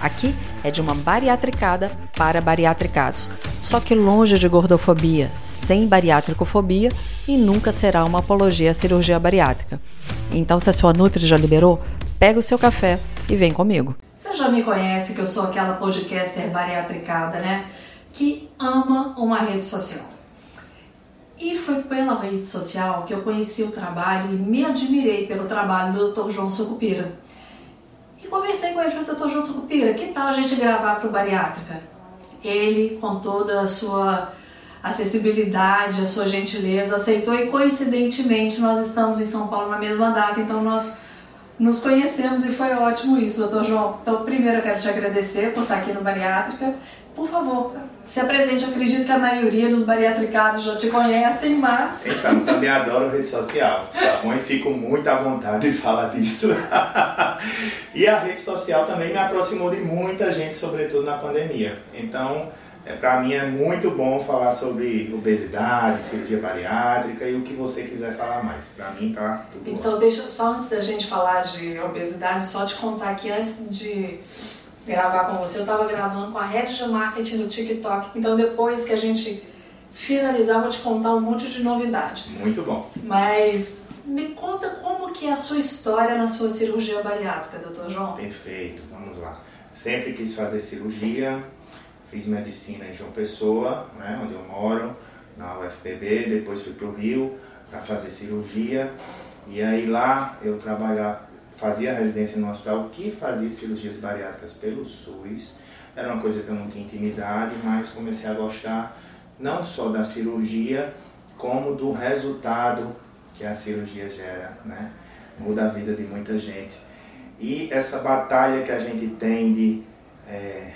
Aqui é de uma bariatricada para bariatricados, só que longe de gordofobia, sem bariátricofobia e nunca será uma apologia à cirurgia bariátrica. Então, se a sua Nutri já liberou, pega o seu café e vem comigo. Você já me conhece que eu sou aquela podcaster bariatricada, né? Que ama uma rede social. E foi pela rede social que eu conheci o trabalho e me admirei pelo trabalho do Dr. João Sucupira conversei com ele, falei, doutor João Sucupira, que tal a gente gravar para o Bariátrica? Ele, com toda a sua acessibilidade, a sua gentileza, aceitou e coincidentemente nós estamos em São Paulo na mesma data, então nós nos conhecemos e foi ótimo isso, doutor João. Então, primeiro eu quero te agradecer por estar aqui no Bariátrica por favor, se apresente. Eu acredito que a maioria dos bariatricados já te conhecem, mas. Então, também adoro rede social, tá bom? E fico muito à vontade de falar disso. e a rede social também me aproximou de muita gente, sobretudo na pandemia. Então, é, para mim é muito bom falar sobre obesidade, cirurgia bariátrica e o que você quiser falar mais. Para mim tá tudo Então, bom. deixa só antes da gente falar de obesidade, só te contar que antes de gravar com você, eu estava gravando com a rede de marketing do TikTok. Então depois que a gente finalizar, eu vou te contar um monte de novidade. Muito bom. Mas me conta como que é a sua história na sua cirurgia bariátrica, doutor João. Perfeito, vamos lá. Sempre quis fazer cirurgia, fiz medicina em João Pessoa, né, onde eu moro, na UFPB, depois fui para o Rio para fazer cirurgia. E aí lá eu trabalhava fazia residência no hospital que fazia cirurgias bariátricas pelo SUS. Era uma coisa que eu não tinha intimidade, mas comecei a gostar não só da cirurgia, como do resultado que a cirurgia gera, né? Muda a vida de muita gente. E essa batalha que a gente tem de é,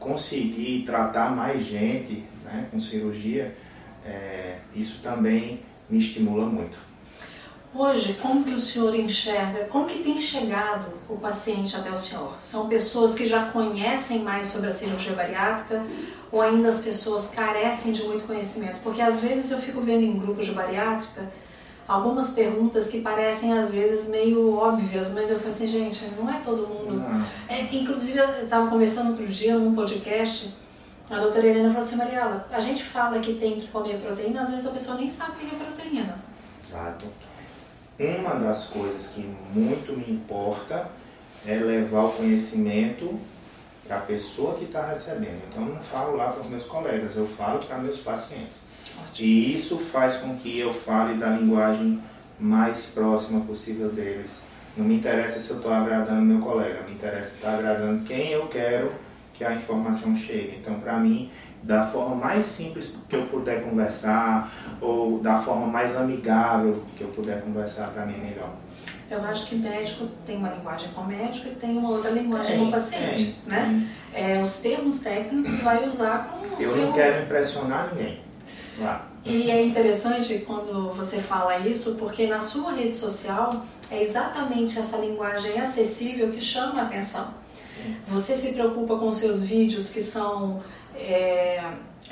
conseguir tratar mais gente né, com cirurgia, é, isso também me estimula muito. Hoje, como que o senhor enxerga, como que tem chegado o paciente até o senhor? São pessoas que já conhecem mais sobre a cirurgia bariátrica ou ainda as pessoas carecem de muito conhecimento? Porque às vezes eu fico vendo em grupos de bariátrica algumas perguntas que parecem às vezes meio óbvias, mas eu falei assim, gente, não é todo mundo. É, inclusive, eu estava conversando outro dia num podcast, a doutora Helena falou assim, Mariela, a gente fala que tem que comer proteína, às vezes a pessoa nem sabe o que é proteína. Exato. Uma das coisas que muito me importa é levar o conhecimento para a pessoa que está recebendo. Então, eu não falo lá para os meus colegas, eu falo para meus pacientes. E isso faz com que eu fale da linguagem mais próxima possível deles. Não me interessa se eu estou agradando meu colega, me interessa estar agradando quem eu quero que a informação chegue. Então, para mim, da forma mais simples que eu puder conversar ou da forma mais amigável que eu puder conversar para mim é melhor. Eu acho que médico tem uma linguagem com médico e tem uma outra linguagem tem, com paciente, tem, né? Tem. É, os termos técnicos vai usar com o Eu seu... não quero impressionar ninguém. Lá. E é interessante quando você fala isso, porque na sua rede social é exatamente essa linguagem acessível que chama a atenção. Sim. Você se preocupa com seus vídeos que são é,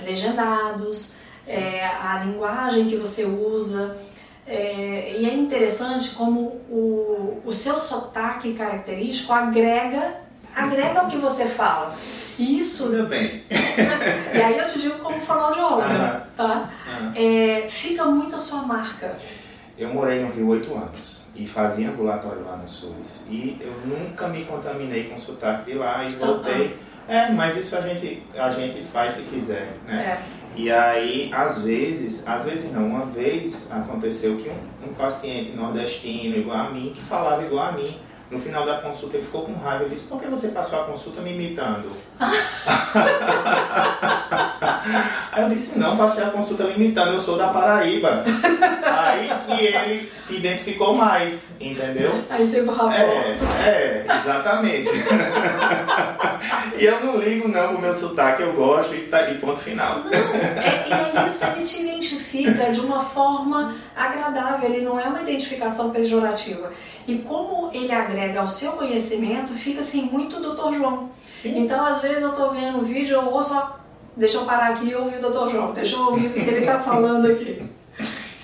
legendados, é, a linguagem que você usa. É, e é interessante como o, o seu sotaque característico agrega, agrega o que você fala. Isso. Tudo bem. e aí eu te digo como falar de obra, tá? É, fica muito a sua marca. Eu morei no Rio oito anos e fazia ambulatório lá no SUS. E eu nunca me contaminei com sotaque de lá e voltei. É, mas isso a gente, a gente faz se quiser, né? É. E aí, às vezes, às vezes não, uma vez aconteceu que um, um paciente nordestino igual a mim, que falava igual a mim, no final da consulta ele ficou com raiva e disse, por que você passou a consulta me imitando? Aí eu disse, não, passei a consulta me imitando, eu sou da Paraíba. Aí que ele se identificou mais, entendeu? Aí teve o. É, é, exatamente. e eu não ligo não pro meu sotaque, eu gosto e, tá, e ponto final. Não, é, isso ele te identifica de uma forma agradável, ele não é uma identificação pejorativa. E como ele agrega ao seu conhecimento, fica assim muito Dr. João. Sim. Então, às vezes eu estou vendo o vídeo, eu ouço, só deixa eu parar aqui e ouvir o Dr. João, deixa eu ouvir o que ele está falando aqui.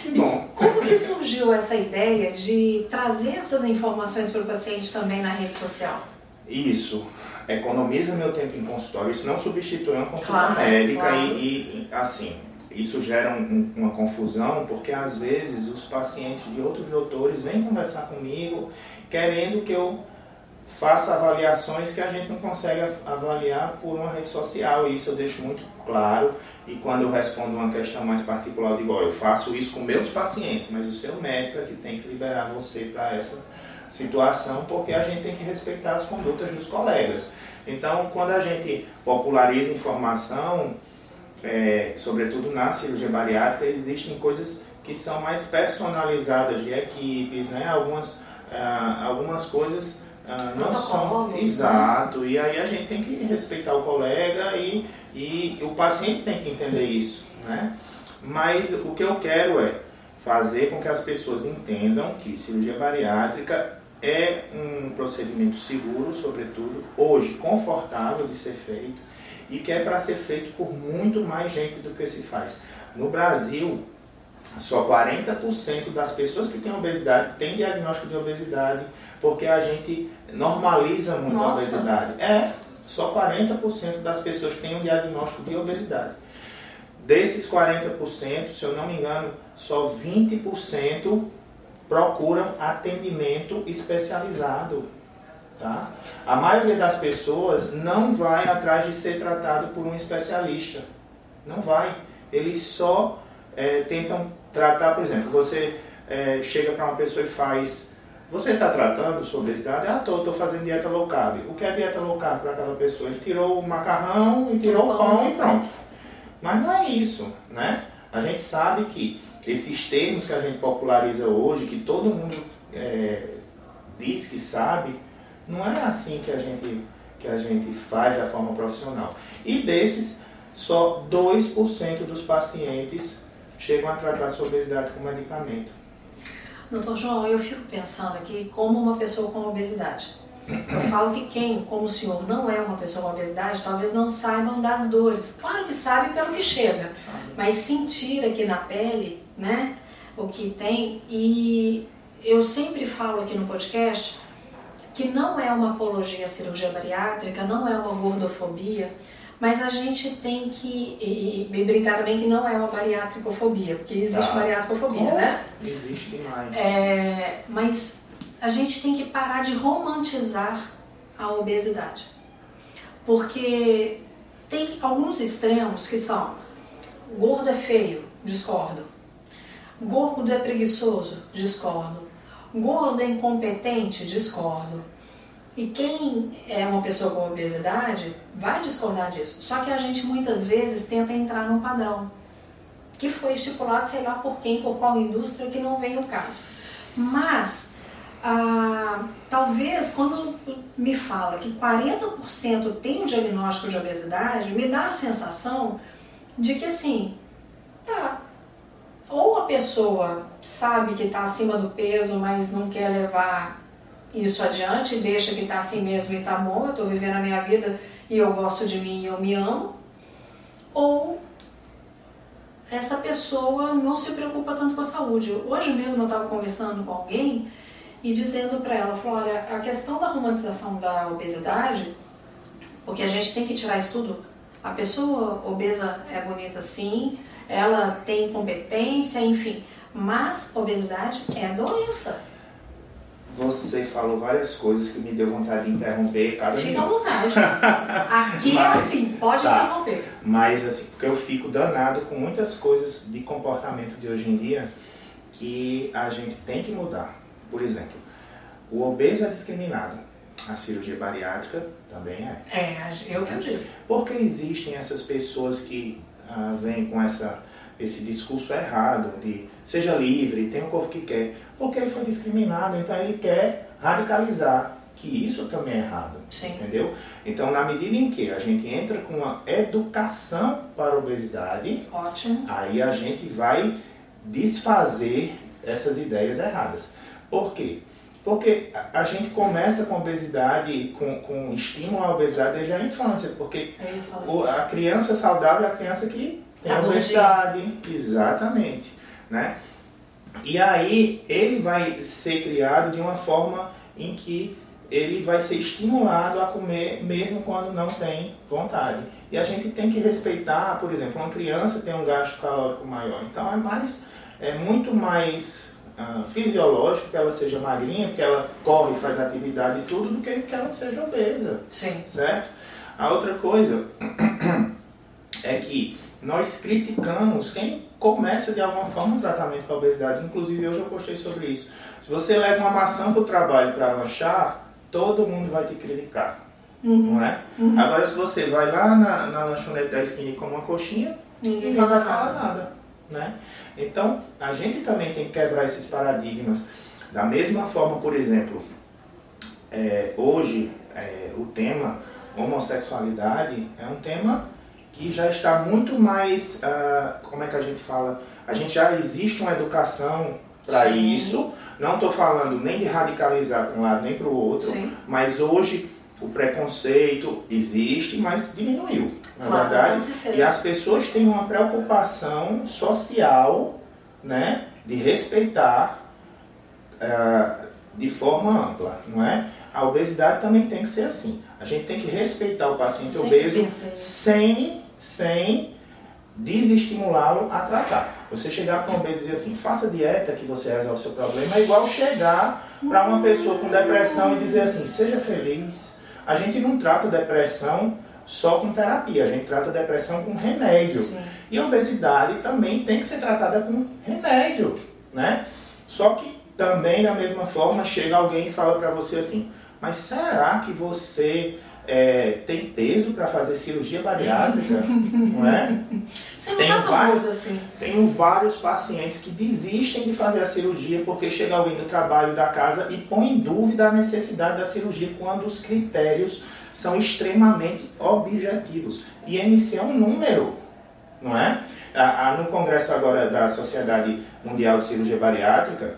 Que bom. Como que surgiu essa ideia de trazer essas informações para o paciente também na rede social? Isso economiza meu tempo em consultório, isso não substitui uma consulta Claro, médica claro. E, e, assim, isso gera um- uma confusão porque às vezes os pacientes de outros doutores vêm conversar comigo querendo que eu faça avaliações que a gente não consegue av- avaliar por uma rede social e isso eu deixo muito claro e quando eu respondo uma questão mais particular eu digo, ó, eu faço isso com meus pacientes, mas o seu médico é que tem que liberar você para essa situação, porque a gente tem que respeitar as condutas dos colegas. Então, quando a gente populariza informação, é, sobretudo na cirurgia bariátrica, existem coisas que são mais personalizadas de equipes, né? Algumas, ah, algumas coisas ah, não são né? exato e aí a gente tem que respeitar o colega e, e o paciente tem que entender isso, né? Mas o que eu quero é fazer com que as pessoas entendam que cirurgia bariátrica é um procedimento seguro, sobretudo, hoje confortável de ser feito e que é para ser feito por muito mais gente do que se faz. No Brasil, só 40% das pessoas que têm obesidade têm diagnóstico de obesidade, porque a gente normaliza muito Nossa. a obesidade. É, só 40% das pessoas têm um diagnóstico de obesidade. Desses 40%, se eu não me engano, só 20% procuram atendimento especializado. Tá? A maioria das pessoas não vai atrás de ser tratado por um especialista. Não vai. Eles só eh, tentam tratar, por exemplo, você eh, chega para uma pessoa e faz. Você está tratando sua obesidade? Ah, estou, estou fazendo dieta low carb. O que é dieta low carb para aquela pessoa? Ele tirou o macarrão e tirou o pão e pronto. Mas não é isso, né? A gente sabe que esses termos que a gente populariza hoje, que todo mundo é, diz que sabe, não é assim que a gente que a gente faz da forma profissional. E desses, só 2% dos pacientes chegam a tratar sua obesidade com medicamento. Doutor João, eu fico pensando aqui como uma pessoa com obesidade. Eu falo que quem, como o senhor, não é uma pessoa com obesidade, talvez não saibam das dores. Claro que sabe pelo que chega, mas sentir aqui na pele, né, o que tem. E eu sempre falo aqui no podcast que não é uma apologia à cirurgia bariátrica, não é uma gordofobia, mas a gente tem que e, e brincar também que não é uma bariátricofobia, porque existe Tá. bariátricofobia, né? Existe demais. É, mas a gente tem que parar de romantizar a obesidade. Porque tem alguns extremos que são gordo é feio, discordo. Gordo é preguiçoso, discordo. Gordo é incompetente, discordo. E quem é uma pessoa com obesidade vai discordar disso. Só que a gente muitas vezes tenta entrar num padrão que foi estipulado, sei lá por quem, por qual indústria, que não vem o caso. Mas, ah, talvez quando me fala que 40% tem o diagnóstico de obesidade, me dá a sensação de que assim, tá, ou a pessoa sabe que está acima do peso, mas não quer levar isso adiante, deixa que está assim mesmo e está bom, eu estou vivendo a minha vida e eu gosto de mim e eu me amo, ou essa pessoa não se preocupa tanto com a saúde. Hoje mesmo eu estava conversando com alguém e dizendo para ela, falou, olha, a questão da romantização da obesidade, porque a gente tem que tirar isso tudo, a pessoa obesa é bonita sim, ela tem competência, enfim, mas obesidade é doença. Você falou várias coisas que me deu vontade de interromper cada Fica à minuto. vontade. Aqui é Mas- assim, pode Tá. interromper. Mas assim, porque eu fico danado com muitas coisas de comportamento de hoje em dia que a gente tem que mudar. Por exemplo, o obeso é discriminado. A cirurgia bariátrica também é. É, eu que eu digo. Porque existem essas pessoas que ah, vêm com essa, esse discurso errado de seja livre, tenha o corpo que quer. Porque ele foi discriminado, então ele quer radicalizar que isso também é errado. Sim. Entendeu? Então, na medida em que a gente entra com uma educação para a obesidade, Ótimo. aí a gente vai desfazer essas ideias erradas. Por quê? Porque a- gente começa com obesidade, com, com estímulo à obesidade desde a infância, porque o- a criança saudável é a criança que tem Tá obesidade. Exatamente. Né? E aí ele vai ser criado de uma forma em que ele vai ser estimulado a comer mesmo quando não tem vontade. E a gente tem que respeitar, por exemplo, uma criança tem um gasto calórico maior, então é mais é muito mais ah, fisiológico que ela seja magrinha, porque ela corre, faz atividade e tudo, do que que ela seja obesa Sim. certo? A outra coisa é que nós criticamos quem começa de alguma forma um tratamento para obesidade. Inclusive, hoje eu postei sobre isso. Se você leva uma maçã para o trabalho para lanchar, todo mundo vai te criticar, Uhum. não é? Agora, se você vai lá na, na lanchonete da esquina e come uma coxinha, Ninguém vai fala falar nada. nada, né? Então, a gente também tem que quebrar esses paradigmas. Da mesma forma, por exemplo, é, hoje é, o tema homossexualidade é um tema que já está muito mais, ah, como é que a gente fala? A gente já existe uma educação para isso. Não estou falando nem de radicalizar para um lado nem para o outro, Sim. mas hoje o preconceito existe, mas diminuiu, na Claro, verdade. E as pessoas têm uma preocupação social, né, de respeitar ah, de forma ampla, não é? A obesidade também tem que ser assim. A gente tem que respeitar o paciente Sempre obeso pensei. sem, sem desestimulá-lo a tratar. Você chegar para um obeso e dizer assim, faça dieta que você resolve o seu problema, é igual chegar para uma pessoa com depressão e dizer assim, seja feliz. A gente não trata depressão só com terapia, a gente trata depressão com remédio. Sim. E a obesidade também tem que ser tratada com remédio, né? Só que também da mesma forma chega alguém e fala para você assim, mas será que você é, tem peso para fazer cirurgia bariátrica? não é? Você não Tem tá vários- assim. Tenho vários pacientes que desistem de fazer a cirurgia porque chega alguém do trabalho da casa e põe em dúvida a necessidade da cirurgia quando os critérios são extremamente objetivos. IMC é um número, não é? No congresso agora da Sociedade Mundial de Cirurgia Bariátrica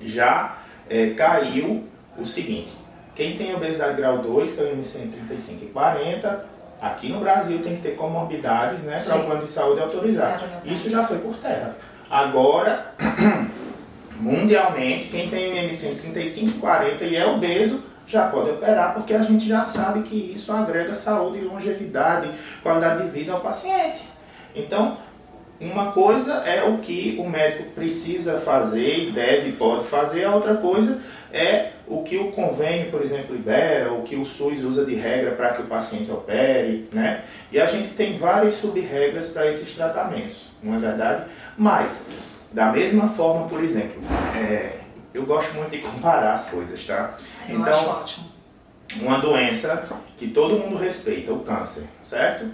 já eh, caiu o seguinte: quem tem obesidade grau 2, que é o IMC entre 35 e 40, aqui no Brasil tem que ter comorbidades, né, para o plano de saúde autorizar. Isso já foi por terra. Agora, mundialmente, quem tem um IMC entre 35 e 40 e é obeso, já pode operar, porque a gente já sabe que isso agrega saúde, longevidade, qualidade de vida ao paciente. Então, uma coisa é o que o médico precisa fazer e deve e pode fazer, a outra coisa é o que o convênio, por exemplo, libera, o que o SUS usa de regra para que o paciente opere, né? E a gente tem várias sub-regras para esses tratamentos, não é verdade? Mas, da mesma forma, por exemplo, é, eu gosto muito de comparar as coisas, tá? Eu acho ótimo. uma doença que todo mundo respeita, o câncer, certo?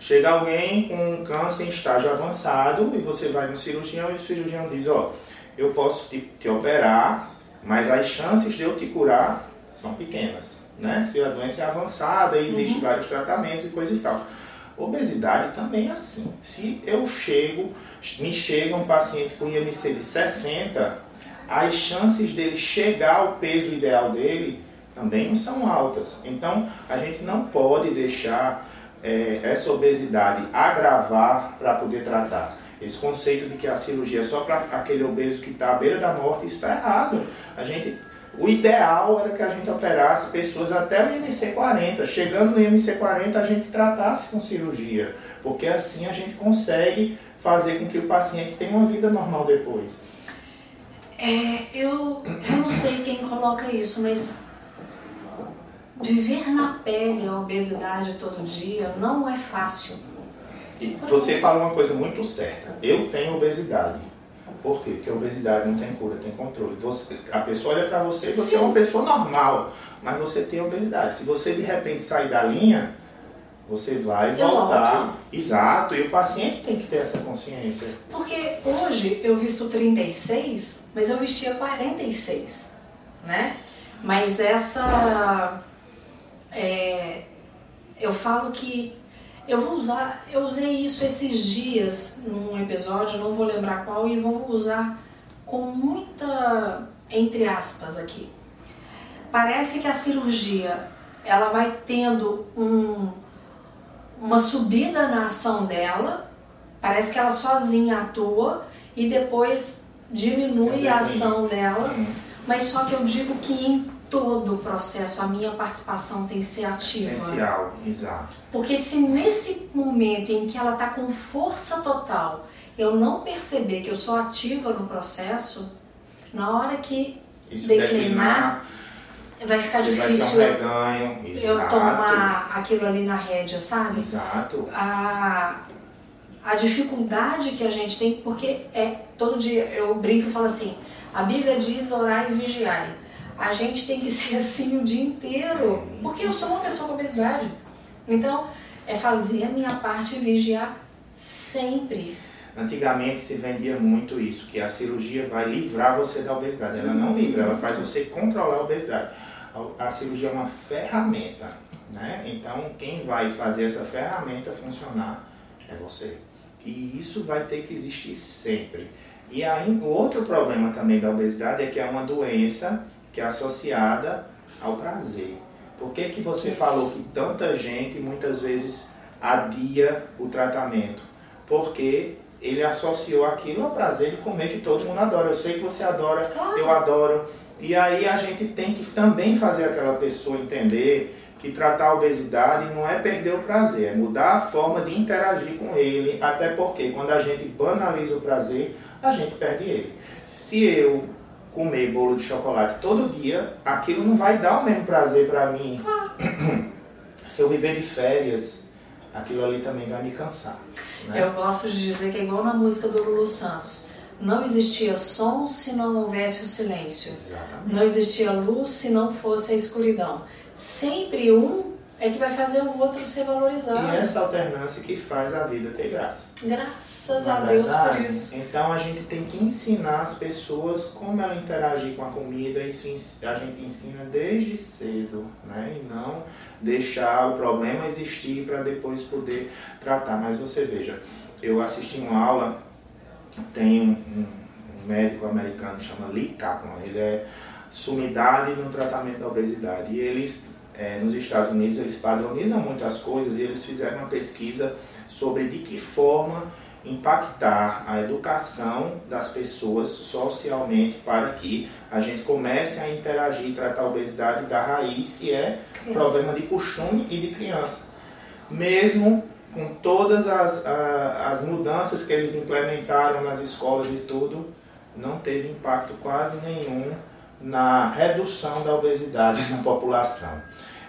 Chega alguém com um câncer em estágio avançado e você vai no cirurgião e o cirurgião diz, ó, eu posso te, te operar, mas as chances de eu te curar são pequenas, né? Se a doença é avançada, existem vários tratamentos e coisa e tal. Obesidade também é assim. Se eu chego, me chega um paciente com IMC de 60, as chances dele chegar ao peso ideal dele também não são altas. Então, a gente não pode deixar eh, essa obesidade agravar para poder tratar. Esse conceito de que a cirurgia é só para aquele obeso que está à beira da morte está errado. A gente, o ideal era que a gente operasse pessoas até o IMC 40. Chegando no IMC 40, a gente tratasse com cirurgia, porque assim a gente consegue fazer com que o paciente tenha uma vida normal depois. É, eu, eu não sei quem coloca isso, mas viver na pele a obesidade todo dia não é fácil. E você fala uma coisa muito certa. Eu tenho obesidade. Por quê? Porque a obesidade não tem cura, tem controle. Você, a pessoa olha pra você e você Sim. é uma pessoa normal, mas você tem obesidade. Se você de repente sair da linha, você vai Eu voltar. volto. Exato, e o paciente tem que ter essa consciência. Porque hoje eu visto 36, mas eu vestia 46, né? Mas essa. É, eu falo que eu vou usar, eu usei isso esses dias num episódio, não vou lembrar qual, e vou usar com muita entre aspas aqui. Parece que a cirurgia ela vai tendo um, uma subida na ação dela, parece que ela sozinha atua e depois diminui a ação dela, mas só que eu digo que em todo o processo a minha participação tem que ser ativa. Essencial, exato. Porque se nesse momento em que ela está com força total, eu não perceber que eu sou ativa no processo, na hora que Isso declinar, vai ficar difícil vai um reganho, eu exato. tomar aquilo ali na rédea, sabe? Exato. a, a dificuldade que a gente tem, porque é todo dia eu brinco e falo assim: a Bíblia diz orar e vigiar. A gente tem que ser assim o dia inteiro, porque eu sou uma pessoa com obesidade. Então, é fazer a minha parte e vigiar sempre. Antigamente se vendia muito isso, que a cirurgia vai livrar você da obesidade. Ela não livra, ela faz você controlar a obesidade. A, a cirurgia é uma ferramenta, né? Então quem vai fazer essa ferramenta funcionar é você. E isso vai ter que existir sempre. E aí, o outro problema também da obesidade é que é uma doença que é associada ao prazer. Por que, que você Isso. falou que tanta gente muitas vezes adia o tratamento? Porque ele associou aquilo ao prazer de comer que todo mundo adora. Eu sei que você adora, Claro. eu adoro. E aí a gente tem que também fazer aquela pessoa entender que tratar a obesidade não é perder o prazer, é mudar a forma de interagir com ele, até porque quando a gente banaliza o prazer, a gente perde ele. Se eu comer bolo de chocolate todo dia, aquilo não vai dar o mesmo prazer para mim. Se eu viver de férias, aquilo ali também vai me cansar. Né? Eu gosto de dizer que é igual na música do Lulu Santos. Não existia som se não houvesse o silêncio. Exatamente. Não existia luz se não fosse a escuridão. Sempre um é que vai fazer o outro ser valorizado. E essa alternância que faz a vida ter graça. Graças Na a Deus por isso. Então a gente tem que ensinar as pessoas como ela interagir com a comida. Isso a gente ensina desde cedo, né? E não deixar o problema existir para depois poder tratar. Mas você veja, eu assisti uma aula, tem um, médico americano que chama Lee Kaplan. Ele é sumidade no tratamento da obesidade. E eles, eh, nos Estados Unidos, eles padronizam muito as coisas e eles fizeram uma pesquisa sobre de que forma impactar a educação das pessoas socialmente para que a gente comece a interagir e tratar a obesidade da raiz, que é Criança. problema de costume e de criança. Mesmo com todas as, a- as mudanças que eles implementaram nas escolas e tudo, não teve impacto quase nenhum na redução da obesidade na população.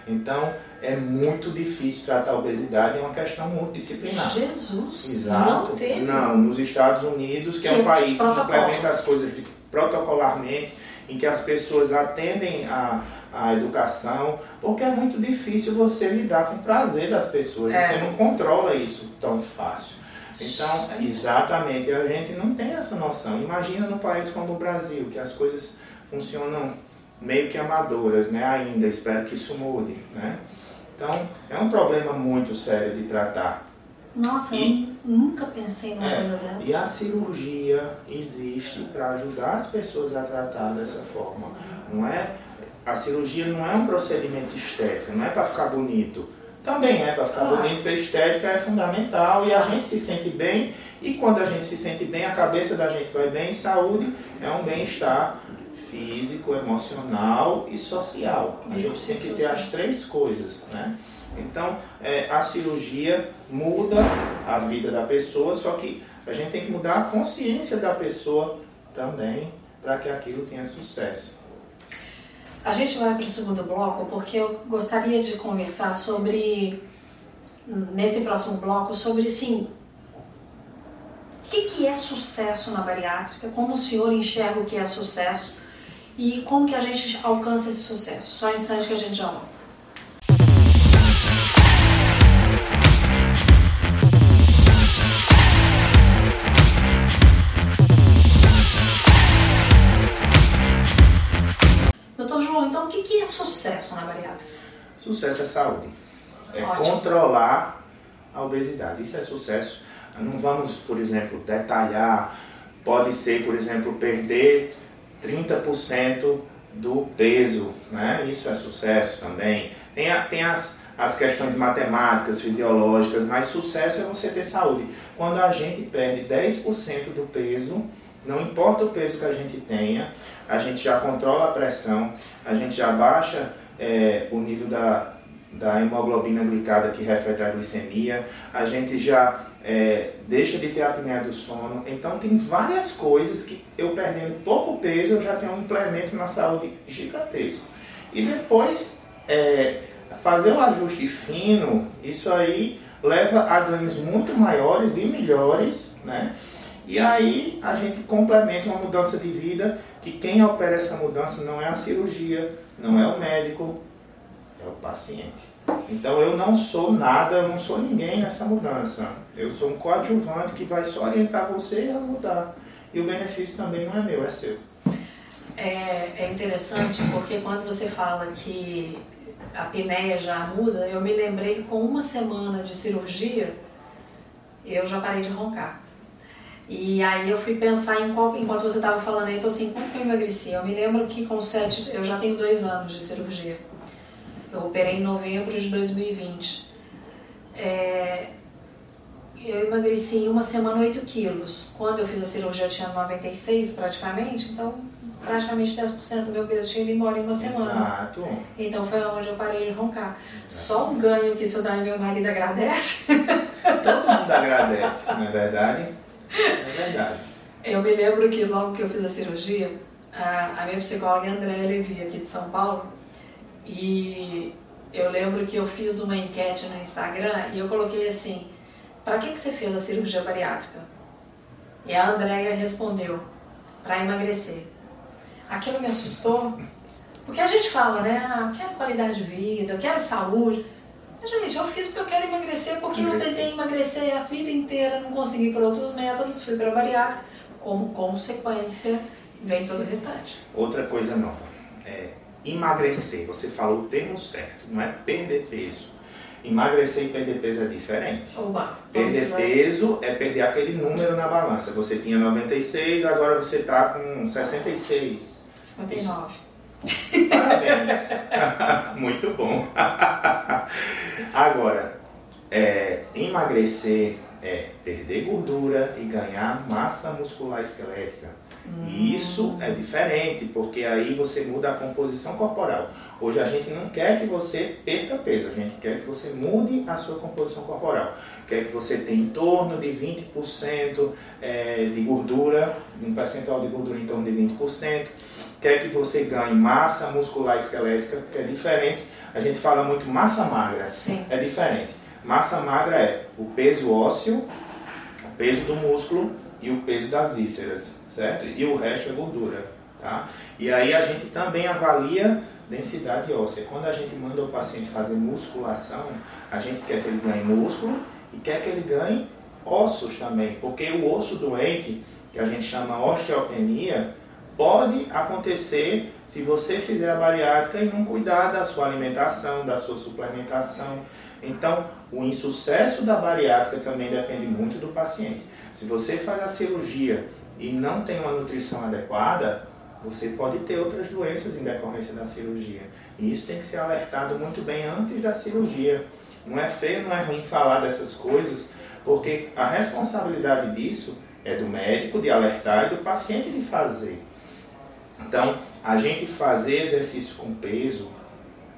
Então, é muito difícil tratar a obesidade, é uma questão multidisciplinar. Jesus, Exato. não teve. Não, nos Estados Unidos, que, é Que um país que protocolo. implementa as coisas de- protocolarmente, em que as pessoas atendem a, a educação, porque é muito difícil você lidar com o prazer das pessoas. É. Você não controla isso tão fácil. Então, exatamente, a gente não tem essa noção. Imagina num país como o Brasil, que as coisas funcionam meio que amadoras, né? Ainda, espero que isso mude, né? Então, é um problema muito sério de tratar. Nossa, E- eu nunca pensei numa É, coisa dessa. E a cirurgia existe para ajudar as pessoas a tratar dessa forma. Não é? A cirurgia não é um procedimento estético, não é para ficar bonito. Também é para ficar bonito, porque a estética é fundamental e a gente se sente bem. E quando a gente se sente bem, a cabeça da gente vai bem. Saúde é um bem-estar físico, emocional e social. A gente tem que ter as três coisas, né? Então, é, a cirurgia muda a vida da pessoa, só que a gente tem que mudar a consciência da pessoa também para que aquilo tenha sucesso. A gente vai para o segundo bloco porque eu gostaria de conversar sobre, nesse próximo bloco, sobre assim, o que, que é sucesso na bariátrica, como o senhor enxerga o que é sucesso e como que a gente alcança esse sucesso. Só instante que a gente já volta. Doutor João, então o que, que Sucesso é saúde. É Ótimo. controlar a obesidade. Isso é sucesso. Não vamos, por exemplo, detalhar. Pode ser, por exemplo, perder 30% do peso. Né? Isso é sucesso também. Tem, a, tem as, as questões matemáticas, fisiológicas, mas sucesso é você ter saúde. Quando a gente perde 10% do peso, não importa o peso que a gente tenha, a gente já controla a pressão, a gente já baixa é, o nível da, da hemoglobina glicada que reflete a glicemia, a gente já é, deixa de ter apneia do sono. Então tem várias coisas que eu perdendo pouco peso eu já tenho um implemento na saúde gigantesco. E depois é, fazer o ajuste fino, isso aí leva a ganhos muito maiores e melhores, né? E aí a gente complementa uma mudança de vida que quem opera essa mudança não é a cirurgia, não é o médico, é o paciente. Então eu não sou nada, eu não sou ninguém nessa mudança. Eu sou um coadjuvante que vai só orientar você a mudar. E o benefício também não é meu, é seu. É, é interessante porque quando você fala que a apneia já muda, eu me lembrei que com uma semana de cirurgia eu já parei de roncar. E aí eu fui pensar em qual, enquanto você estava falando aí, então assim, quanto que eu emagreci? Eu me lembro que com sete, eu já tenho dois anos de cirurgia. Eu operei em novembro de 2020. É, eu emagreci em uma semana 8 quilos. Quando eu fiz a cirurgia eu tinha 96 praticamente, então praticamente 10% do meu peso tinha ido embora em uma semana. Exato. Então foi onde eu parei de roncar. Só o ganho que isso dá e meu marido agradece. Todo mundo agradece, não é verdade? É verdade. Eu me lembro que logo que eu fiz a cirurgia, a, a minha psicóloga Andréa Levi, aqui de São Paulo, e eu lembro que eu fiz uma enquete no Instagram e eu coloquei assim: para que, que você fez a cirurgia bariátrica? E a Andréia respondeu: para emagrecer. Aquilo me assustou, porque a gente fala, né? Ah, eu quero qualidade de vida, eu quero saúde. Mas, gente, eu fiz porque eu quero emagrecer, porque eu Emagrecer. tentei emagrecer a vida inteira, não consegui por outros métodos, fui para a bariátrica. Como consequência, vem todo o restante. Outra coisa nova é emagrecer. Você falou o termo certo, não é perder peso. Emagrecer e perder peso é diferente. Perder lá. peso é perder aquele número na balança. Você tinha 96, agora você está com 66. 59. Parabéns. Muito bom. Agora, é, emagrecer é perder gordura e ganhar massa muscular esquelética. E isso é diferente, porque aí você muda a composição corporal. Hoje a gente não quer que você perca peso, a gente quer que você mude a sua composição corporal. Quer que você tenha em torno de 20% é, de gordura, um percentual de gordura em torno de 20%. Quer que você ganhe massa muscular esquelética, que é diferente. A gente fala muito massa magra, Sim. é diferente. Massa magra é o peso ósseo, o peso do músculo e o peso das vísceras, certo? E o resto é gordura, tá? E aí a gente também avalia densidade óssea. Quando a gente manda o paciente fazer musculação, a gente quer que ele ganhe músculo e quer que ele ganhe ossos também, porque o osso doente, que a gente chama osteopenia, pode acontecer se você fizer a bariátrica e não cuidar da sua alimentação, da sua suplementação. Então, o insucesso da bariátrica também depende muito do paciente. Se você faz a cirurgia e não tem uma nutrição adequada, você pode ter outras doenças em decorrência da cirurgia. E isso tem que ser alertado muito bem antes da cirurgia. Não é feio, não é ruim falar dessas coisas, porque a responsabilidade disso é do médico de alertar e do paciente de fazer. Então, a gente fazer exercício com peso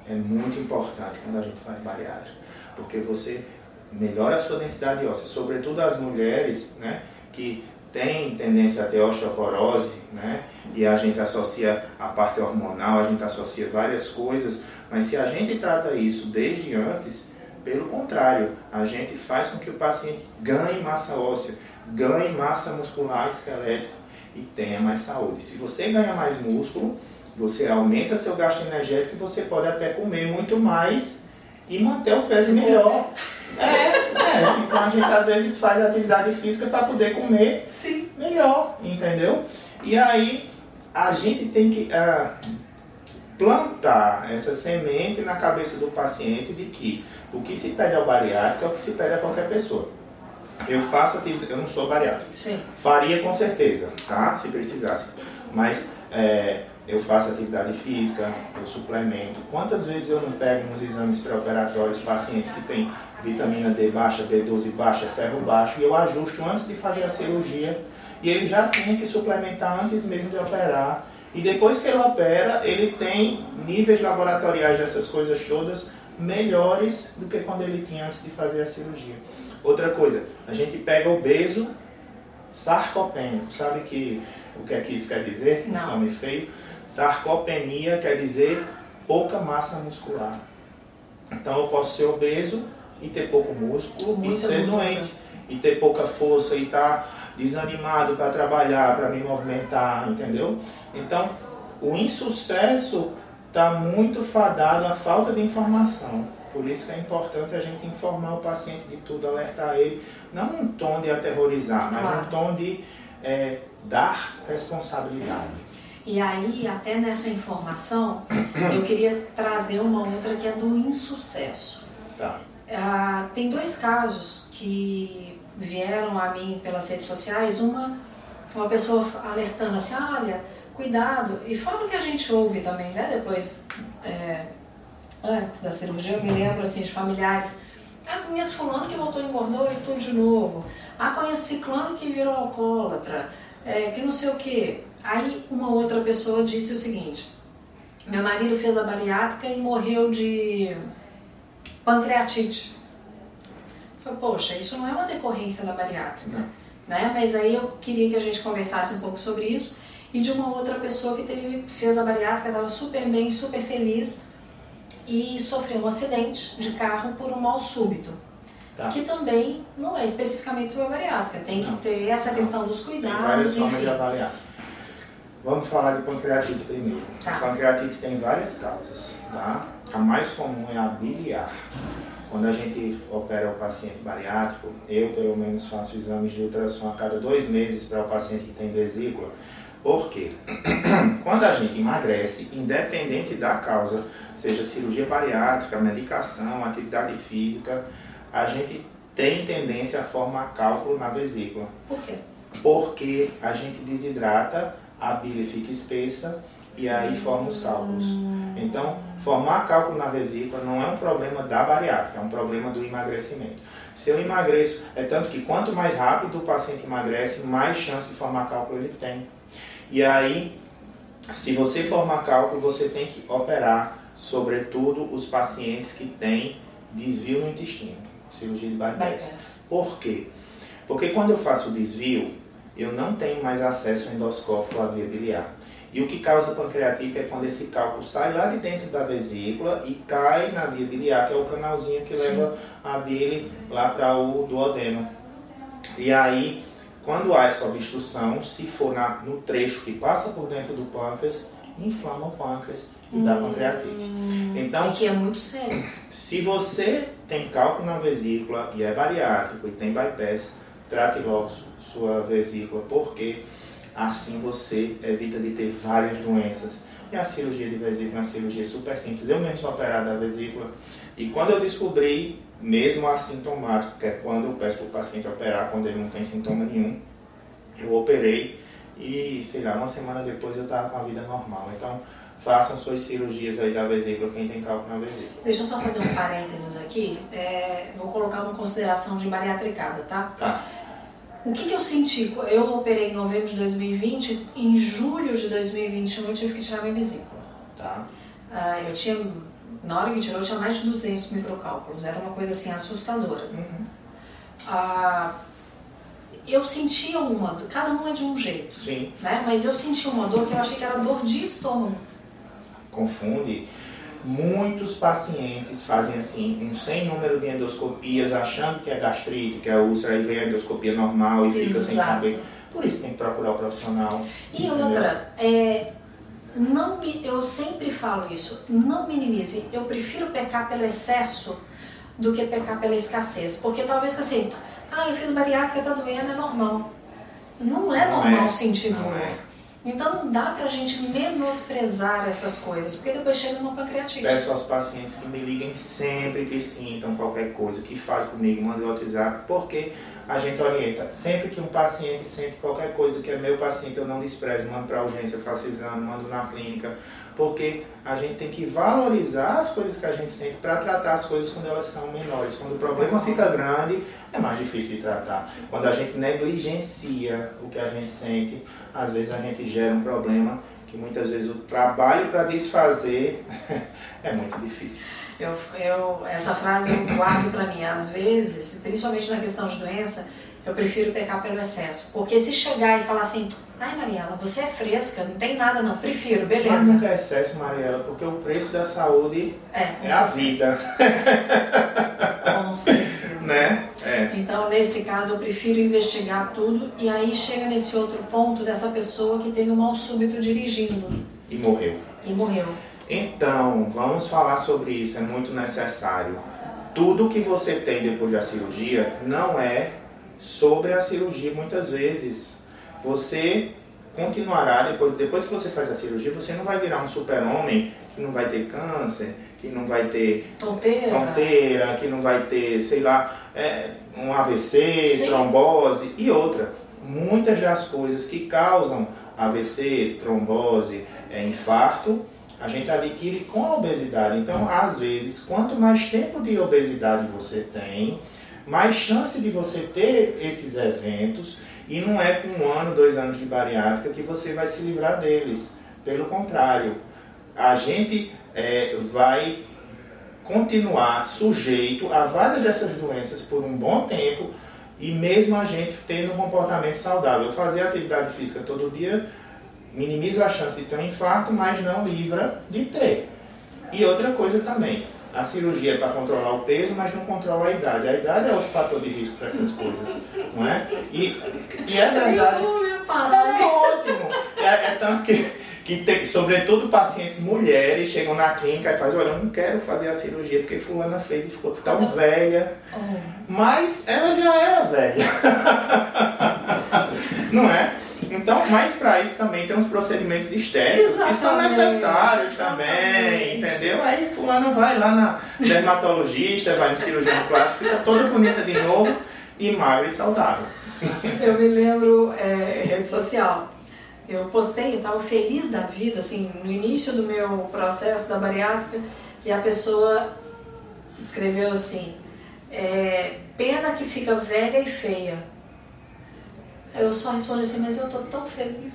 é muito importante quando a gente faz bariátrica, porque você melhora a sua densidade óssea, sobretudo as mulheres, né, que têm tendência a ter osteoporose, né, e a gente associa a parte hormonal, a gente associa várias coisas, mas se a gente trata isso desde antes, pelo contrário, a gente faz com que o paciente ganhe massa óssea, ganhe massa muscular esquelética e tenha mais saúde. Se você ganha mais músculo, você aumenta seu gasto energético e você pode até comer muito mais e manter o peso melhor. É, é, então a gente às vezes faz atividade física para poder comer Sim. melhor, entendeu? E aí a gente tem que. ah, plantar essa semente na cabeça do paciente de que o que se pede ao bariátrico é o que se pede a qualquer pessoa. Eu faço atividade, eu não sou bariátrico. Sim. Faria com certeza, tá? Se precisasse. Mas é, eu faço atividade física, eu suplemento. Quantas vezes eu não pego nos exames pré-operatórios pacientes que têm vitamina D baixa, B12 baixa, ferro baixo, e eu ajusto antes de fazer a cirurgia, e ele já tem que suplementar antes mesmo de operar. E depois que ele opera, ele tem níveis laboratoriais dessas coisas todas melhores do que quando ele tinha antes de fazer a cirurgia. Outra coisa, a gente pega obeso sarcopênico. Sabe que, o que é que isso quer dizer? Não. Esse nome feio. Sarcopenia quer dizer pouca massa muscular. Então eu posso ser obeso e ter pouco músculo Muita e ser gordura. doente e ter pouca força e estar desanimado para trabalhar, para me movimentar, entendeu? Então o insucesso está muito fadado à falta de informação. Por isso que é importante a gente informar o paciente de tudo, alertar ele, não num tom de aterrorizar, mas Claro. num tom de é, dar responsabilidade. E aí, até nessa informação, eu queria trazer uma outra que é do insucesso. Tá. Ah, tem dois casos que vieram a mim pelas redes sociais. Uma, uma pessoa alertando assim, olha, cuidado. E fala o que a gente ouve também, né? Depois, é, antes da cirurgia, eu me lembro assim de familiares. Ah, conheço fulano que voltou e engordou e tudo de novo. Ah, conheço ciclano que virou alcoólatra, é, que não sei o quê. Aí uma outra pessoa disse o seguinte, meu marido fez a bariátrica e morreu de pancreatite. Eu falei, poxa, isso não é uma decorrência da bariátrica, Não. né? Mas aí eu queria que a gente conversasse um pouco sobre isso e de uma outra pessoa que teve, fez a bariátrica, estava super bem, super feliz e sofreu um acidente de carro por um mal súbito. Tá. Que também não é especificamente sobre a bariátrica, tem que Não. ter essa Não. questão dos Tem várias cuidados, formas de avaliar. Vamos falar de pancreatite primeiro. Tá. Pancreatite tem várias causas, tá? A mais comum é a biliar. Quando a gente opera o paciente bariátrico, eu pelo menos faço exames de ultrassom a cada dois meses para o paciente que tem vesícula. Por quê? Quando a gente emagrece, independente da causa, seja cirurgia bariátrica, medicação, atividade física, a gente tem tendência a formar cálculo na vesícula Por quê? porque a gente desidrata, a bile fica espessa e aí forma os cálculos. Então, formar cálculo na vesícula não é um problema da bariátrica, é um problema do emagrecimento. Se eu emagreço, é tanto que quanto mais rápido o paciente emagrece, mais chance de formar cálculo ele tem. E aí, se você formar cálculo, você tem que operar, sobretudo, os pacientes que têm desvio no intestino, cirurgia de bypass. Bypass. Por quê? Porque quando eu faço o desvio, eu não tenho mais acesso endoscópico à via biliar. E o que causa pancreatite é quando esse cálculo sai lá de dentro da vesícula e cai na via biliar, que é o canalzinho que Sim. leva a bile lá para o duodeno. E aí, quando há essa obstrução, se for na- no trecho que passa por dentro do pâncreas, inflama o pâncreas e dá pancreatite. Então, E que é muito sério. se você tem cálculo na vesícula e é bariátrico e tem bypass, trate logo su- sua vesícula, porque assim você evita de ter várias doenças. E a cirurgia de vesícula é uma cirurgia super simples. Eu mesmo sou operado da vesícula e quando eu descobri, mesmo assintomático, que é quando eu peço para o paciente operar quando ele não tem sintoma nenhum, eu operei e, sei lá, uma semana depois eu estava com a vida normal. Então, façam suas cirurgias aí da vesícula, quem tem cálculo na vesícula. Deixa eu só fazer um parênteses aqui. É, vou colocar uma consideração de bariatricada, tá? Tá. O que, que eu senti? Eu operei em novembro de 2020, em julho de 2021 eu tive que tirar minha vesícula. Tá. Ah, eu tinha, na hora que tirou, eu tinha mais de 200 microcálculos. Era uma coisa assim assustadora. Uhum. Ah, eu sentia uma, dor, cada um é de um jeito, Sim, né? Mas eu sentia uma dor que eu achei que era dor de estômago. Confunde. Muitos pacientes fazem assim, um sem número de endoscopias, achando que é gastrite, que é úlcera, aí vem a endoscopia normal e fica sem Exato. saber. Por isso tem que procurar o profissional. E entendeu? outra, é, não, eu sempre falo isso, não minimize. Eu prefiro pecar pelo excesso do que pecar pela escassez. Porque talvez assim, ah, eu fiz bariátrica, tá doendo, é normal. Não é Não normal é, sentir não dor. é. Então não dá pra gente menosprezar essas coisas, porque depois chega uma pancreatite. Peço aos pacientes que me liguem sempre que sintam qualquer coisa, que falem comigo, mandem o WhatsApp, porque a gente orienta. Sempre que um paciente sente qualquer coisa que é meu paciente, eu não desprezo, mando para a urgência, faço exame, mando na clínica, porque a gente tem que valorizar as coisas que a gente sente para tratar as coisas quando elas são menores. Quando o problema fica grande, é mais difícil de tratar. Quando a gente negligencia o que a gente sente, às vezes a gente gera um problema que muitas vezes o trabalho para desfazer é muito difícil. Eu, eu, essa frase eu guardo para mim. Às vezes, principalmente na questão de doença, eu prefiro pecar pelo excesso. Porque se chegar e falar assim, ai Mariela, você é fresca, não tem nada não, prefiro, beleza. Mas nunca é excesso, Mariela, porque o preço da saúde é, é a vida. Com certeza. né? Então, nesse caso, eu prefiro investigar tudo e aí chega nesse outro ponto dessa pessoa que teve um mal súbito dirigindo. E morreu. E morreu. Então, vamos falar sobre isso, é muito necessário. Tudo que você tem depois da cirurgia não é sobre a cirurgia muitas vezes. Você continuará, depois, depois que você faz a cirurgia, você não vai virar um super-homem que não vai ter câncer, que não vai ter tonteira, tonteira que não vai ter, sei lá, é, um AVC, Sim. trombose e outra. Muitas das coisas que causam AVC, trombose, é, infarto, a gente adquire com a obesidade. Então, às vezes, quanto mais tempo de obesidade você tem, mais chance de você ter esses eventos. E não é com um ano, dois anos de bariátrica que você vai se livrar deles. Pelo contrário, a gente é, vai continuar sujeito a várias dessas doenças por um bom tempo e mesmo a gente tendo um comportamento saudável. Fazer atividade física todo dia minimiza a chance de ter um infarto, mas não livra de ter. E outra coisa também, a cirurgia é para controlar o peso, mas não controla a idade. A idade é outro fator de risco para essas coisas, não é? E, e é verdade. É ótimo. É, é tanto que, que tem, sobretudo pacientes mulheres chegam na clínica e fazem, olha, eu não quero fazer a cirurgia porque fulana fez e ficou tão velha. Oh. Mas ela já era velha. não é? Então, mas para isso também tem uns procedimentos estéticos que são necessários também, entendeu? Aí fulano vai lá na dermatologista, vai no cirurgião plástico, fica toda bonita de novo e magra e saudável. Eu me lembro, é, rede social, eu postei, eu estava feliz da vida, assim, no início do meu processo da bariátrica, e a pessoa escreveu assim, é, pena que fica velha e feia eu só respondi assim, mas eu tô tão feliz.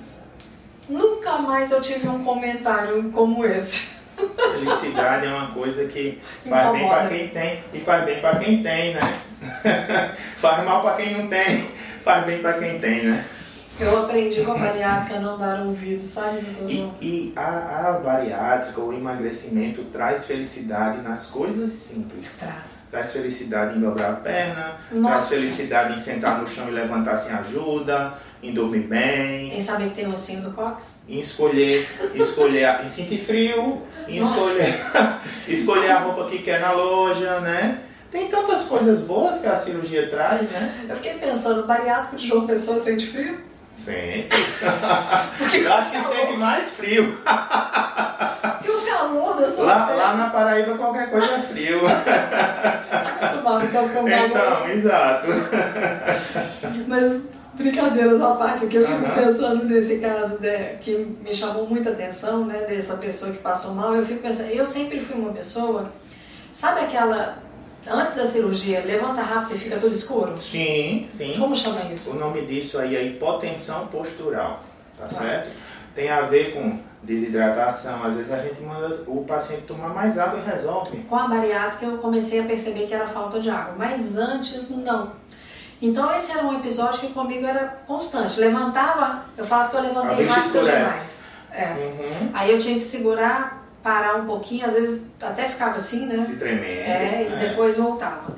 Nunca mais eu tive um comentário como esse. Felicidade é uma coisa que faz Incomoda. bem para quem tem e faz bem para quem tem, né? faz mal para quem não tem, faz bem para quem tem, né? Eu aprendi com a bariátrica a não dar ouvido, sabe, doutor E, e a, a bariátrica, o emagrecimento, traz felicidade nas coisas simples. Traz. Traz felicidade em dobrar a perna, Nossa. traz felicidade em sentar no chão e levantar sem ajuda, em dormir bem. Em saber que tem o ossinho do cox? Em escolher, escolher, em sentir frio, em escolher, escolher a roupa que quer na loja, né? Tem tantas coisas boas que a cirurgia traz, né? Eu fiquei pensando, bariátrico de João Pessoa sente frio? Sempre. Eu acho que sempre mais frio. E o calor da sua lá, lá na Paraíba qualquer coisa é frio. Acostumado então com o calor. Então, exato. Mas brincadeiras à parte, que eu fico uhum. pensando nesse caso que me chamou muita atenção, né, dessa pessoa que passou mal, eu fico pensando, eu sempre fui uma pessoa, sabe aquela antes da cirurgia, levanta rápido e fica tudo escuro? Sim, sim. Como chama isso? O nome disso aí é hipotensão postural, tá, tá. certo? Tem a ver com desidratação. Às vezes a gente manda o paciente tomar mais água e resolve. Com a bariátrica eu comecei a perceber que era falta de água, mas antes não. Então esse era um episódio que comigo era constante. Levantava, eu falava que eu levantei rápido demais. É. Uhum. Aí eu tinha que segurar parar um pouquinho, às vezes até ficava assim, né? Se tremendo. É, e é. depois voltava.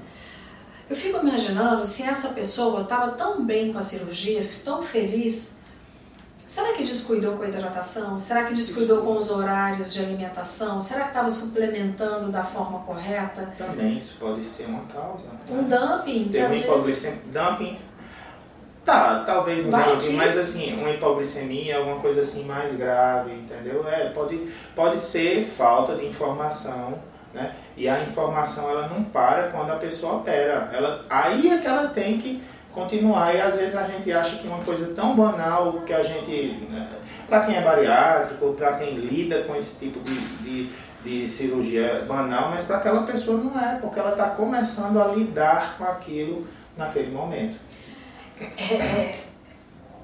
Eu fico imaginando se essa pessoa estava tão bem com a cirurgia, tão feliz, será que descuidou com a hidratação? Será que descuidou com os horários de alimentação? Será que estava suplementando da forma correta? Também, isso pode ser uma causa. Um dumping. Tem um vezes... dumping Tá, talvez um Vai pouquinho, que- mas assim, uma hipoglicemia, alguma coisa assim mais grave, entendeu? É, pode, pode ser falta de informação, né? E a informação ela não para quando a pessoa opera. Ela, aí é que ela tem que continuar. E às vezes a gente acha que uma coisa tão banal que a gente. Para quem é bariátrico, para quem lida com esse tipo de, de, de cirurgia banal, mas para aquela pessoa não é, porque ela está começando a lidar com aquilo naquele momento. É, é,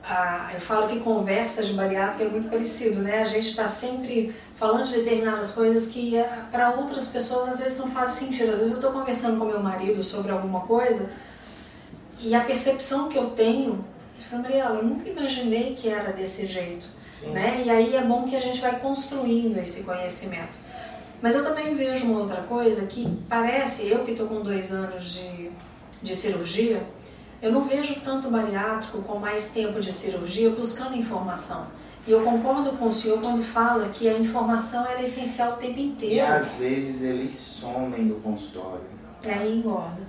a- eu falo que conversa de bariátrica é muito parecido, né? A gente está sempre falando de determinadas coisas que para outras pessoas às vezes não faz sentido. Às vezes eu estou conversando com meu marido sobre alguma coisa e a percepção que eu tenho, ele fala, Mariela, eu nunca imaginei que era desse jeito, Sim. né? E aí é bom que a gente vai construindo esse conhecimento. Mas eu também vejo uma outra coisa que parece, eu que estou com dois anos de, de cirurgia, eu não vejo tanto bariátrico com mais tempo de cirurgia buscando informação. E eu concordo com o senhor quando fala que a informação é essencial o tempo E inteiro. às vezes eles somem do consultório. E aí engorda.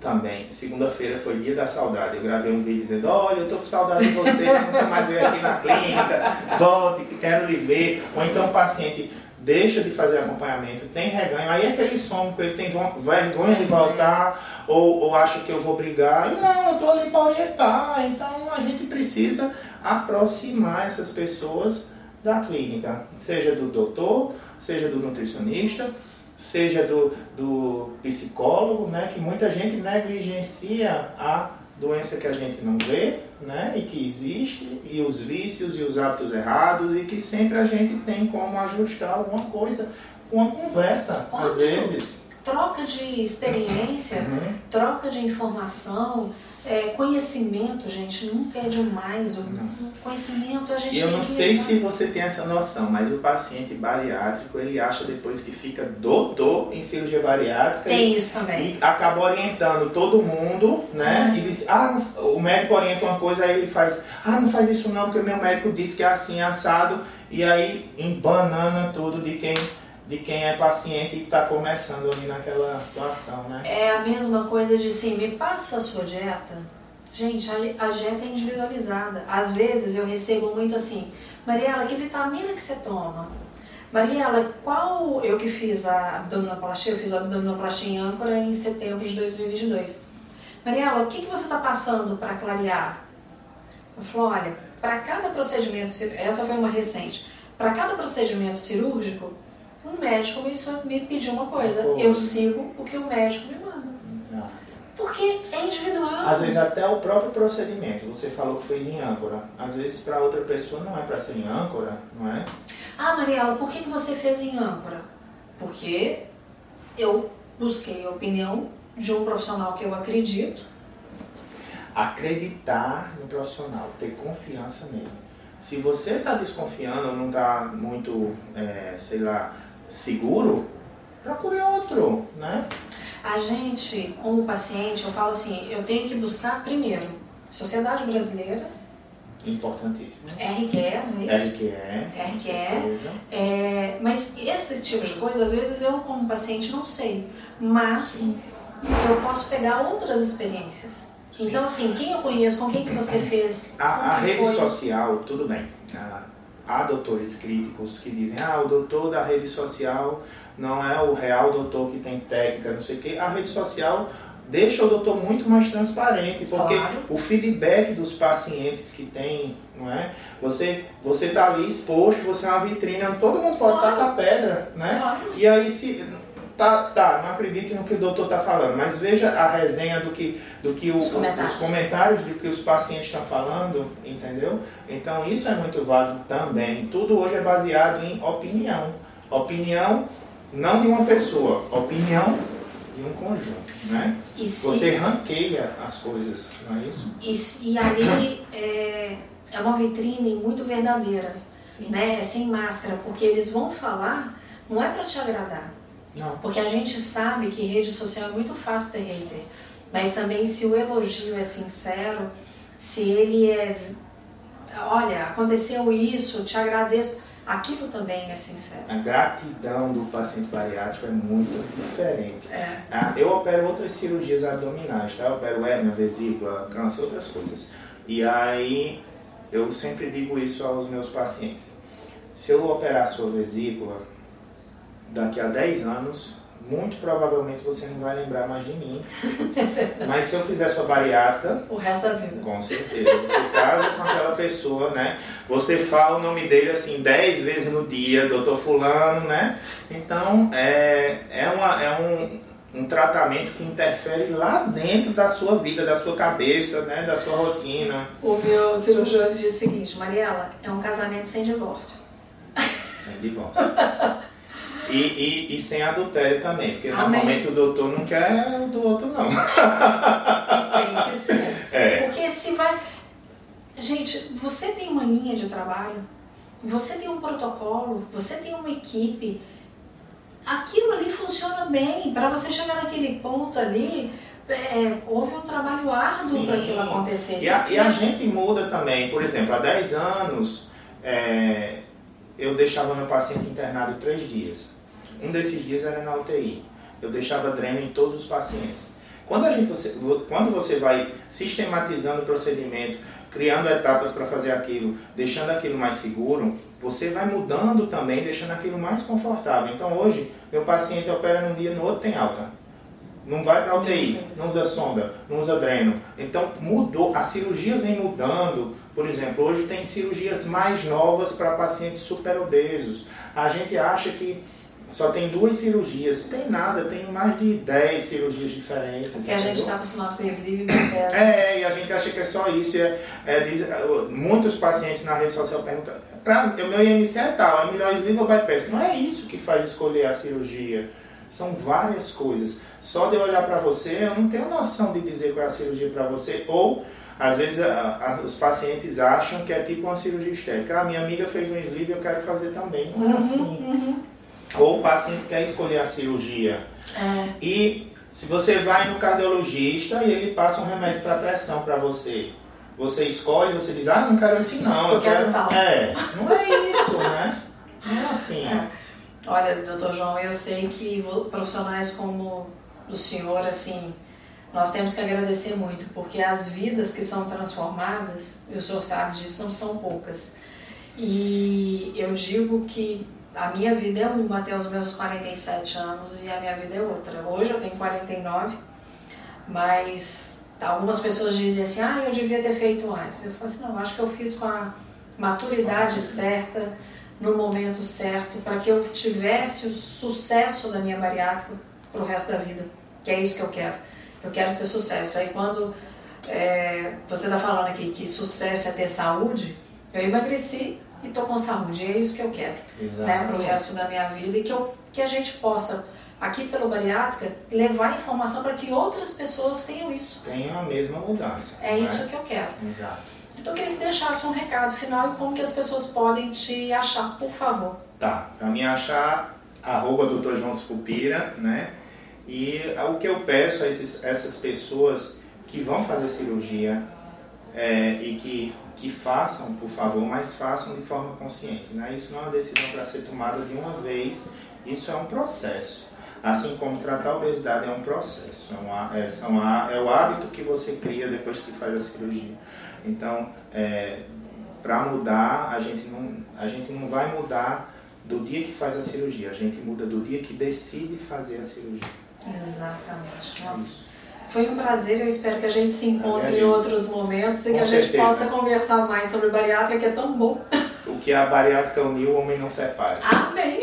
Também, segunda-feira foi dia da saudade. Eu gravei um vídeo dizendo: Olha, eu tô com saudade de você, nunca mais veio aqui na clínica, volte, que quero lhe ver. Ou então o paciente deixa de fazer acompanhamento, tem reganho, aí é que ele ele tem vergonha de voltar, ou, ou acha que eu vou brigar. Não, eu tô ali para orientar. Então a gente precisa aproximar essas pessoas da clínica, seja do doutor, seja do nutricionista, seja do, do psicólogo, né, que muita gente negligencia a doença que a gente não vê, né, e que existe, e os vícios e os hábitos errados, e que sempre a gente tem como ajustar alguma coisa com uma conversa, às Óbvio. vezes. Troca de experiência, Uhum. troca de informação, é, conhecimento, gente, nunca é demais. O o conhecimento a gente eu não sei levar. se você tem essa noção, mas o paciente bariátrico, ele acha depois que fica doutor em cirurgia bariátrica, Tem isso também. e acaba orientando todo mundo, né? Uhum. E diz, ah, o médico orienta uma coisa, aí ele faz, ah, não faz isso não, porque meu médico disse que é assim, assado, e aí embanana tudo de quem, de quem é paciente e que está começando ali naquela situação, né? É a mesma coisa de assim, me passa a sua dieta. Gente, a, a dieta é individualizada. Às vezes eu recebo muito assim, Mariela, que vitamina que você toma? Mariela, qual. Eu que fiz a abdominoplastia, eu fiz a abdominoplastia em âncora em setembro de 2022. Mariela, o que, que você está passando para clarear? Eu falo, olha, para cada procedimento, essa foi uma recente, para cada procedimento cirúrgico, um médico me, pediu uma coisa. Coisa. Eu sigo o que o médico me manda. Exato. Porque é individual. Às vezes até o próprio procedimento, você falou que fez em âncora. Às vezes para outra pessoa não é para ser em âncora, não é? Ah, Mariela, por que, que você fez em âncora? Porque eu busquei a opinião de um profissional que eu acredito. acreditar no profissional, ter confiança nele. Se você está desconfiando ou não está muito, é, sei lá, seguro, procure outro, né? A gente, com o paciente, eu falo assim, eu tenho que buscar primeiro Sociedade Brasileira, Importantíssimo. RQE, não é isso? RQE. RQE. coisa. É, mas esse tipo de coisa, às vezes eu como paciente não sei, mas Sim. eu posso pegar outras experiências. Então assim, quem eu conheço, com quem que você fez? A, a como rede foi? social, tudo bem. Ah, Há doutores críticos que dizem, ah, o doutor da rede social não é o real doutor que tem técnica, não sei o quê. A rede social deixa o doutor muito mais transparente, porque Claro. o feedback dos pacientes que tem, não é? Você você tá ali exposto, você é uma vitrine, todo mundo pode Claro. tacar pedra, né? Claro. E aí se tá, tá, não acredite no que o doutor tá falando, mas veja a resenha do que do que o- Os comentários. os comentários do que os pacientes estão falando, entendeu? Então isso é muito válido também. Tudo hoje é baseado em opinião. Opinião não de uma pessoa, opinião de um conjunto, né? E se Você ranqueia as coisas, não é isso? E, e ali é, é uma vitrine muito verdadeira, Sim. né? É sem máscara, porque eles vão falar, não é para te agradar. Não. Porque a gente sabe que rede social é muito fácil ter hater. Mas também se o elogio é sincero, se ele é. Olha, aconteceu isso, te agradeço. Aquilo também é sincero. A gratidão do paciente bariátrico é muito diferente. É. Ah, eu opero outras cirurgias abdominais, tá? Eu opero hérnia, vesícula, câncer, outras coisas. E aí eu sempre digo isso aos meus pacientes. Se eu operar a sua vesícula daqui a 10 anos, muito provavelmente você não vai lembrar mais de mim. Mas se eu fizer sua bariátrica. O resto da vida. Com certeza. Você casa com aquela pessoa, né? Você fala o nome dele assim 10 vezes no dia, doutor Fulano, né? Então é, é, uma, é um, um tratamento que interfere lá dentro da sua vida, da sua cabeça, né? Da sua rotina. O meu cirurgião disse o seguinte, Mariela, é um casamento sem divórcio. Sem divórcio. E, e, e, sem adultério também, porque Amém. normalmente o doutor não quer o do outro, não. Tem que ser. É. Porque se vai. Gente, você tem uma linha de trabalho, você tem um protocolo, você tem uma equipe. Aquilo ali funciona bem. Para você chegar naquele ponto ali, é, houve um trabalho árduo para aquilo acontecer. E a, e a, gente muda também. Por exemplo, há 10 anos. É, eu deixava meu paciente internado três dias. Um desses dias era na UTI. Eu deixava dreno em todos os pacientes. Quando, a gente, você, quando você vai sistematizando o procedimento, criando etapas para fazer aquilo, deixando aquilo mais seguro, você vai mudando também, deixando aquilo mais confortável. Então hoje, meu paciente opera num dia, no outro tem alta. Não vai para UTI, não usa sonda, não usa dreno. Então mudou, a cirurgia vem mudando. Por exemplo, hoje tem cirurgias mais novas para pacientes super obesos. A gente acha que só tem duas cirurgias. Tem nada, tem mais de 10 cirurgias diferentes. Porque a gente está acostumado com e É, e a gente acha que é só isso. É, é, diz, muitos pacientes na rede social perguntam: o meu IMC é tal, é melhor sleeve ou bypass? Não é isso que faz escolher a cirurgia. São várias coisas. Só de eu olhar para você, eu não tenho noção de dizer qual é a cirurgia para você. Ou, às vezes, a, a, os pacientes acham que é tipo uma cirurgia estética. Ah, minha amiga fez um sleeve, eu quero fazer também. Não é uhum, assim. Uhum. Ou o paciente quer escolher a cirurgia. É. E se você vai no cardiologista e ele passa um remédio para pressão para você, você escolhe, você diz, ah, não quero esse não. Eu, quero tal. É, não é isso, né? Não é assim. É. Olha, doutor João, eu sei que profissionais como o senhor, assim, nós temos que agradecer muito, porque as vidas que são transformadas, e o senhor sabe disso, não são poucas. E eu digo que a minha vida é uma até os meus 47 anos e a minha vida é outra. Hoje eu tenho 49, mas algumas pessoas dizem assim, ah, eu devia ter feito antes. Eu falo assim, não, acho que eu fiz com a maturidade certa, no momento certo, para que eu tivesse o sucesso da minha bariátrica para o resto da vida, que é isso que eu quero. Eu quero ter sucesso. Aí quando é, você está falando aqui que sucesso é ter saúde, eu emagreci e estou com saúde. E é isso que eu quero né, para o resto da minha vida e que, eu, que a gente possa, aqui pelo Bariátrica, levar informação para que outras pessoas tenham isso. Tenham a mesma mudança. É isso é? que eu quero. Exato. Então eu queria que deixasse um recado final e como que as pessoas podem te achar, por favor. Tá, para me achar, arroba Dr. João Scupira, né? E o que eu peço a esses, essas pessoas que vão fazer cirurgia é, e que que façam, por favor, mas façam de forma consciente. Né? Isso não é uma decisão para ser tomada de uma vez, isso é um processo. Assim como tratar a obesidade é um processo, é, uma, é, são, é o hábito que você cria depois que faz a cirurgia. Então, é, para mudar, a gente, não, a gente não vai mudar do dia que faz a cirurgia, a gente muda do dia que decide fazer a cirurgia. Exatamente. Nossa. Isso. Foi um prazer, eu espero que a gente se encontre em outros momentos e que a gente certeza. possa conversar mais sobre bariátrica, que é tão bom. O que a bariátrica uniu, o homem não separa. Amém!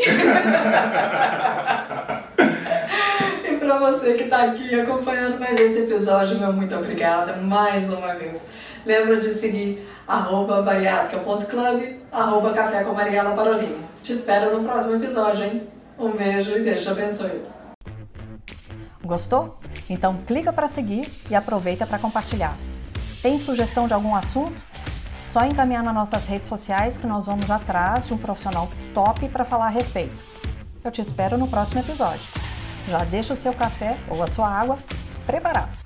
e para você que está aqui acompanhando mais esse episódio, meu muito obrigada mais uma vez. Lembra de seguir arroba bariátrica.club, arroba café com Mariela Parolini. Te espero no próximo episódio, hein? Um beijo e Deus te abençoe. Gostou? Então clica para seguir e aproveita para compartilhar. Tem sugestão de algum assunto? Só encaminhar nas nossas redes sociais que nós vamos atrás de um profissional top para falar a respeito. Eu te espero no próximo episódio. Já deixa o seu café ou a sua água preparados.